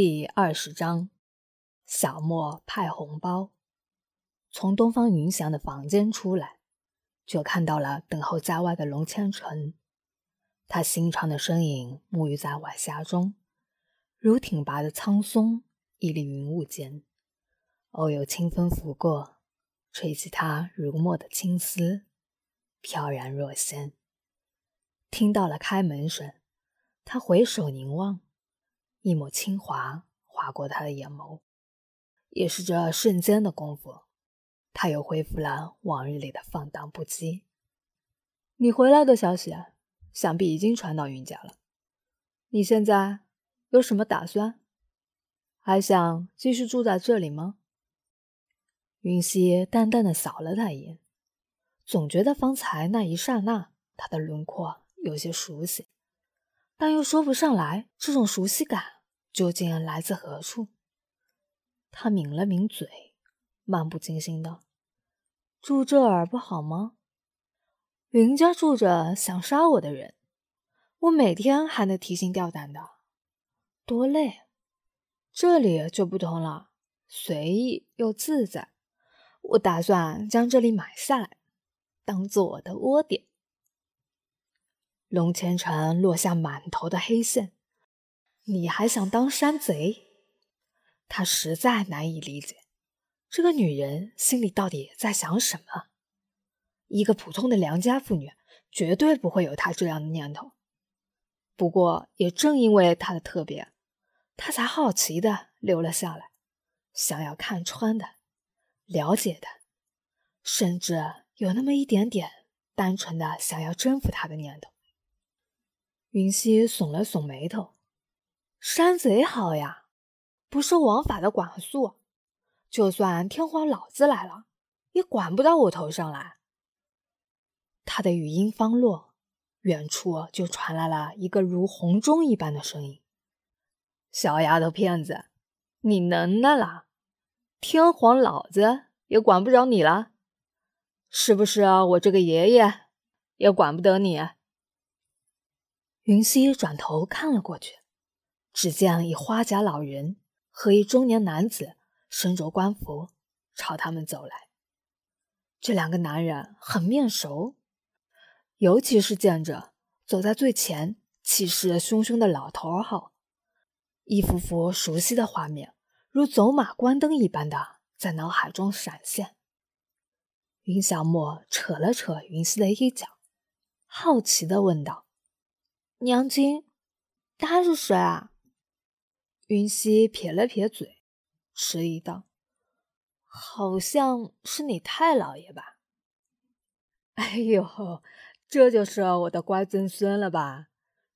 第二十章，小莫派红包。从东方云翔的房间出来，就看到了等候在外的龙千成。他修长的身影沐浴在晚霞中，如挺拔的苍松屹立云雾间。偶有清风拂过，吹起他如墨的青丝，飘然若仙。听到了开门声，他回首凝望。一抹清华划过他的眼眸，也是这瞬间的功夫，他又恢复了往日里的放荡不羁。你回来的消息，想必已经传到云家了。你现在有什么打算？还想继续住在这里吗？云溪淡淡的扫了他一眼，总觉得方才那一刹那，他的轮廓有些熟悉，但又说不上来这种熟悉感。究竟来自何处？他抿了抿嘴，漫不经心道：“住这儿不好吗？云家住着想杀我的人，我每天还得提心吊胆的，多累。这里就不同了，随意又自在。我打算将这里买下来，当做我的窝点。”龙千成落下满头的黑线。你还想当山贼？他实在难以理解，这个女人心里到底在想什么。一个普通的良家妇女绝对不会有他这样的念头。不过，也正因为他的特别，他才好奇的留了下来，想要看穿的、了解的，甚至有那么一点点单纯的想要征服他的念头。云溪耸了耸眉头。山贼好呀，不受王法的管束，就算天皇老子来了，也管不到我头上来。他的语音方落，远处就传来了一个如洪钟一般的声音：“小丫头片子，你能耐了？天皇老子也管不着你了，是不是？我这个爷爷也管不得你。”云溪转头看了过去。只见一花甲老人和一中年男子身着官服朝他们走来。这两个男人很面熟，尤其是见着走在最前、气势汹汹的老头后，一幅幅熟悉的画面如走马观灯一般的在脑海中闪现。云小莫扯了扯云溪的衣角，好奇的问道：“娘亲，他是谁啊？”云溪撇了撇嘴，迟疑道：“好像是你太老爷吧？”“ 哎呦，这就是我的乖曾孙了吧？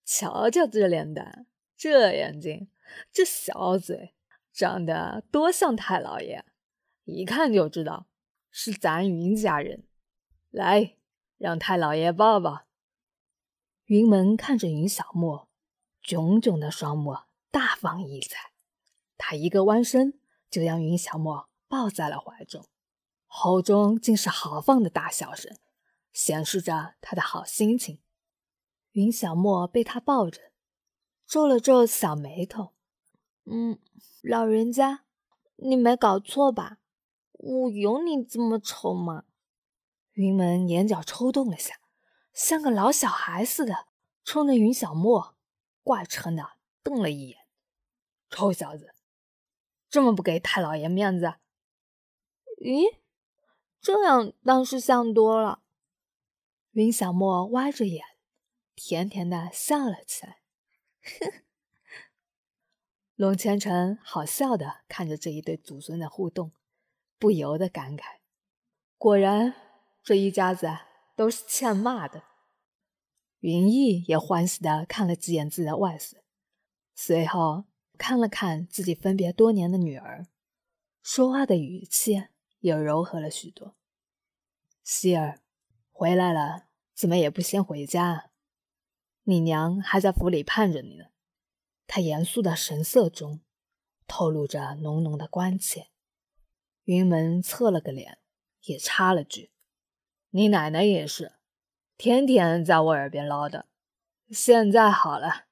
瞧瞧这脸蛋，这眼睛，这小嘴，长得多像太老爷，一看就知道是咱云家人。来，让太老爷抱抱。”云门看着云小沫，炯炯的双目。大放异彩，他一个弯身就将云小沫抱在了怀中，喉中竟是豪放的大笑声，显示着他的好心情。云小沫被他抱着，皱了皱小眉头：“嗯，老人家，你没搞错吧？我有你这么丑吗？”云门眼角抽动了下，像个老小孩似的，冲着云小莫怪嗔的瞪了一眼。臭小子，这么不给太老爷面子？咦，这样倒是像多了。云小莫歪着眼，甜甜的笑了起来。哼，龙千成好笑的看着这一对祖孙的互动，不由得感慨：果然，这一家子都是欠骂的。云逸也欢喜的看了几眼自己的外孙，随后。看了看自己分别多年的女儿，说话的语气也柔和了许多。希儿，回来了，怎么也不先回家？你娘还在府里盼着你呢。他严肃的神色中透露着浓浓的关切。云门侧了个脸，也插了句：“你奶奶也是，天天在我耳边唠叨。现在好了，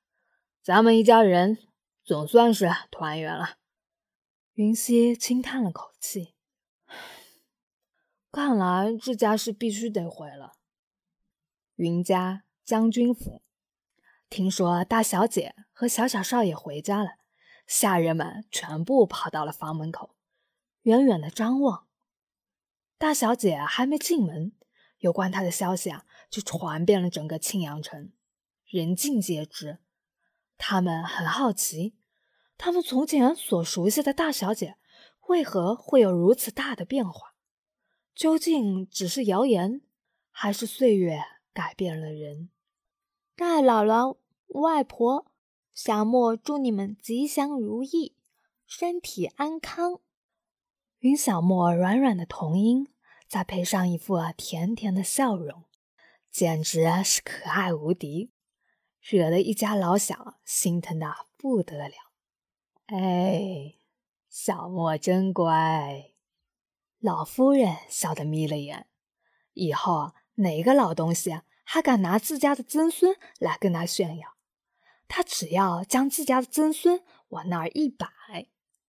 咱们一家人。”总算是团圆了。云溪轻叹了口气，看来这家是必须得回了。云家将军府，听说大小姐和小小少爷回家了，下人们全部跑到了房门口，远远的张望。大小姐还没进门，有关她的消息啊，就传遍了整个庆阳城，人尽皆知。他们很好奇，他们从前所熟悉的大小姐，为何会有如此大的变化？究竟只是谣言，还是岁月改变了人？大姥姥、外婆，小莫祝你们吉祥如意，身体安康。云小莫软软的童音，再配上一副甜甜的笑容，简直是可爱无敌，惹得一家老小心疼的不得了。哎，小莫真乖。老夫人笑得眯了眼，以后哪个老东西还敢拿自家的曾孙来跟他炫耀，他只要将自家的曾孙往那儿一摆，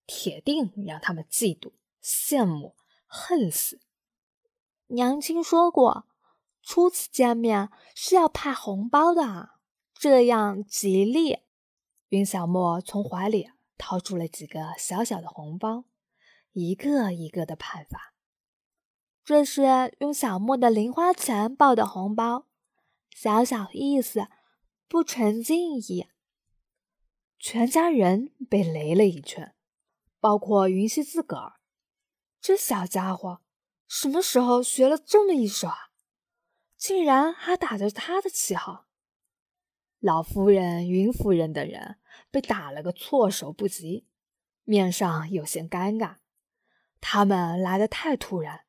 铁定让他们嫉妒。羡慕恨死！娘亲说过，初次见面是要派红包的，这样吉利。云小莫从怀里掏出了几个小小的红包，一个一个的派发。这是用小莫的零花钱包的红包，小小意思，不成敬意。全家人被雷了一圈，包括云溪自个儿。这小家伙什么时候学了这么一手啊？竟然还打着他的旗号！老夫人、云夫人等人被打了个措手不及，面上有些尴尬。他们来的太突然，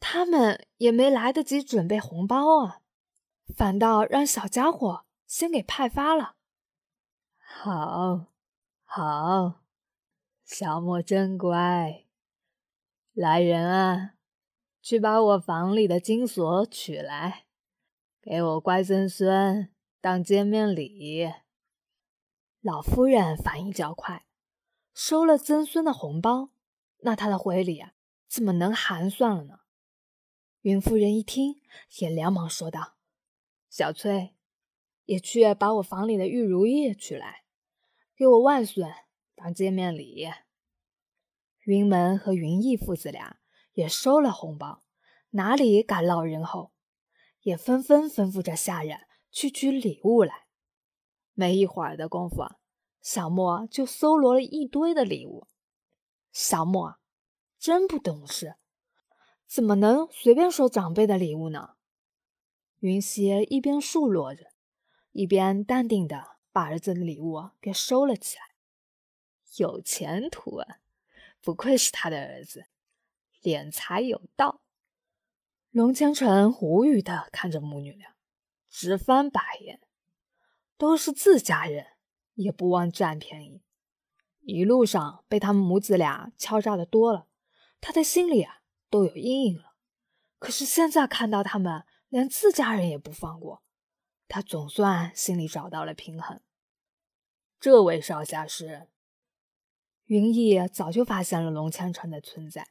他们也没来得及准备红包啊，反倒让小家伙先给派发了。好，好，小莫真乖。来人啊，去把我房里的金锁取来，给我乖曾孙当见面礼。老夫人反应较快，收了曾孙的红包，那他的回礼啊，怎么能寒算了呢？云夫人一听，也连忙说道：“小翠，也去把我房里的玉如意取来，给我外孙当见面礼。”云门和云逸父子俩也收了红包，哪里敢落人后，也纷纷吩咐着下人去取礼物来。没一会儿的功夫，小莫就搜罗了一堆的礼物。小莫真不懂事，怎么能随便收长辈的礼物呢？云溪一边数落着，一边淡定的把儿子的礼物给收了起来。有前途啊！不愧是他的儿子，敛财有道。龙千成无语的看着母女俩，直翻白眼。都是自家人，也不忘占便宜。一路上被他们母子俩敲诈的多了，他的心里啊都有阴影了。可是现在看到他们连自家人也不放过，他总算心里找到了平衡。这位少侠是。云逸早就发现了龙千成的存在，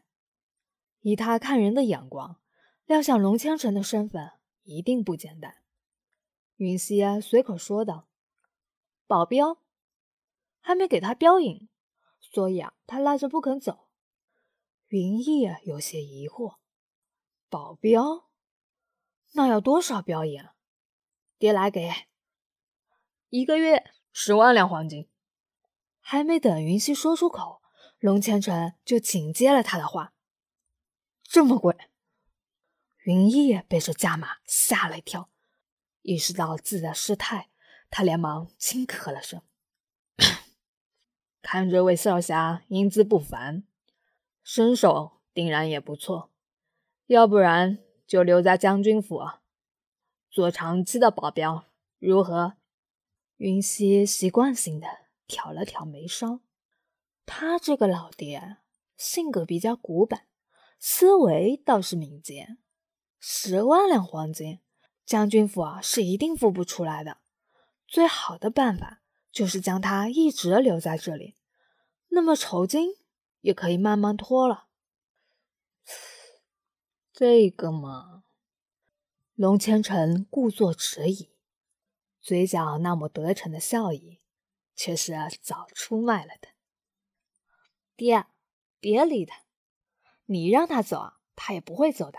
以他看人的眼光，料想龙千成的身份一定不简单。云溪随口说道：“保镖还没给他镖引，所以啊，他赖着不肯走。”云逸有些疑惑：“保镖？那要多少镖引？爹来给，一个月十万两黄金。”还没等云溪说出口，龙千成就紧接了他的话：“这么贵！”云逸被这价码吓了一跳，意识到自己的失态，他连忙轻咳了声：“ 看这位少侠英姿不凡，身手定然也不错，要不然就留在将军府做长期的保镖，如何？”云溪习惯性的。挑了挑眉梢，他这个老爹性格比较古板，思维倒是敏捷。十万两黄金，将军府啊是一定付不出来的。最好的办法就是将他一直留在这里，那么酬金也可以慢慢拖了。这个嘛，龙千成故作迟疑，嘴角那么得逞的笑意，却是早出卖了的。爹，别理他，你让他走，他也不会走的。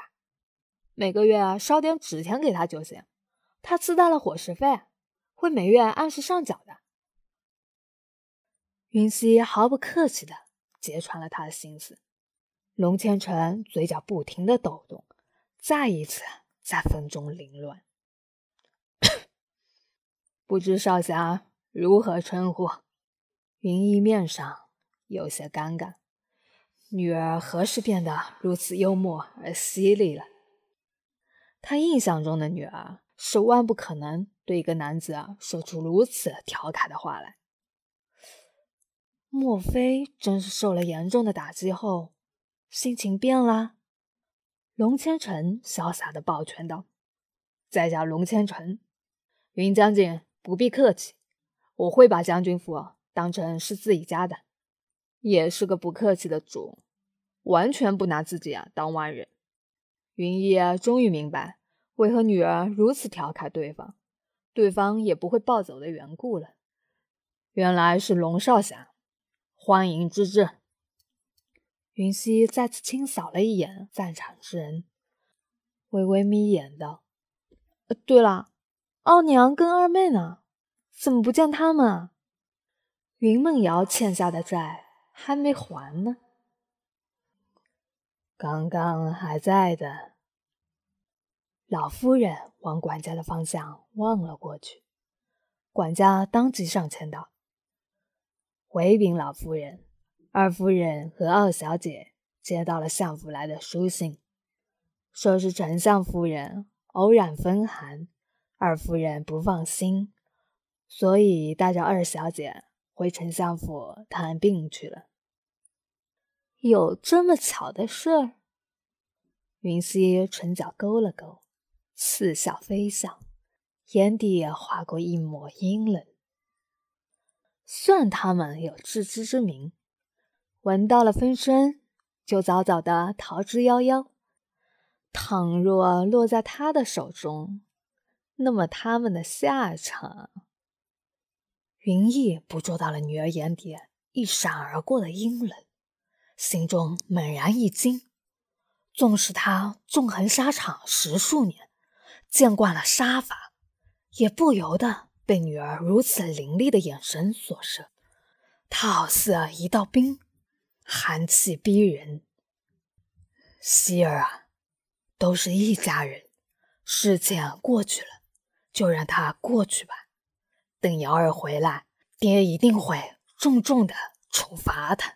每个月烧点纸钱给他就行，他自带了伙食费，会每月按时上缴的。云溪毫不客气的揭穿了他的心思，龙千成嘴角不停的抖动，再一次在风中凌乱。不知少侠如何称呼？云逸面上有些尴尬，女儿何时变得如此幽默而犀利了？他印象中的女儿是万不可能对一个男子说出如此调侃的话来。莫非真是受了严重的打击后，心情变了？龙千成潇洒的抱拳道：“在下龙千成，云将军不必客气，我会把将军府当成是自己家的，也是个不客气的主，完全不拿自己啊当外人。”云逸终于明白为何女儿如此调侃对方，对方也不会暴走的缘故了。原来是龙少侠。欢迎之至。云溪再次清扫了一眼在场之人，微微眯眼道：“对了，奥娘跟二妹呢？怎么不见他们？云梦瑶欠下的债还没还呢。”刚刚还在的。老夫人往管家的方向望了过去，管家当即上前道。回禀老夫人，二夫人和二小姐接到了相府来的书信，说是丞相夫人偶染风寒，二夫人不放心，所以带着二小姐回丞相府探病去了。有这么巧的事儿？云溪唇角勾了勾，似笑非笑，眼底划过一抹阴冷。算他们有自知之明，闻到了风声，就早早的逃之夭夭。倘若落在他的手中，那么他们的下场……云逸捕捉到了女儿眼底一闪而过的阴冷，心中猛然一惊。纵使他纵横沙场十数年，见惯了杀法，也不由得。被女儿如此凌厉的眼神所摄，他好似一道冰，寒气逼人。希儿啊，都是一家人，事情过去了，就让它过去吧。等瑶儿回来，爹一定会重重的处罚他。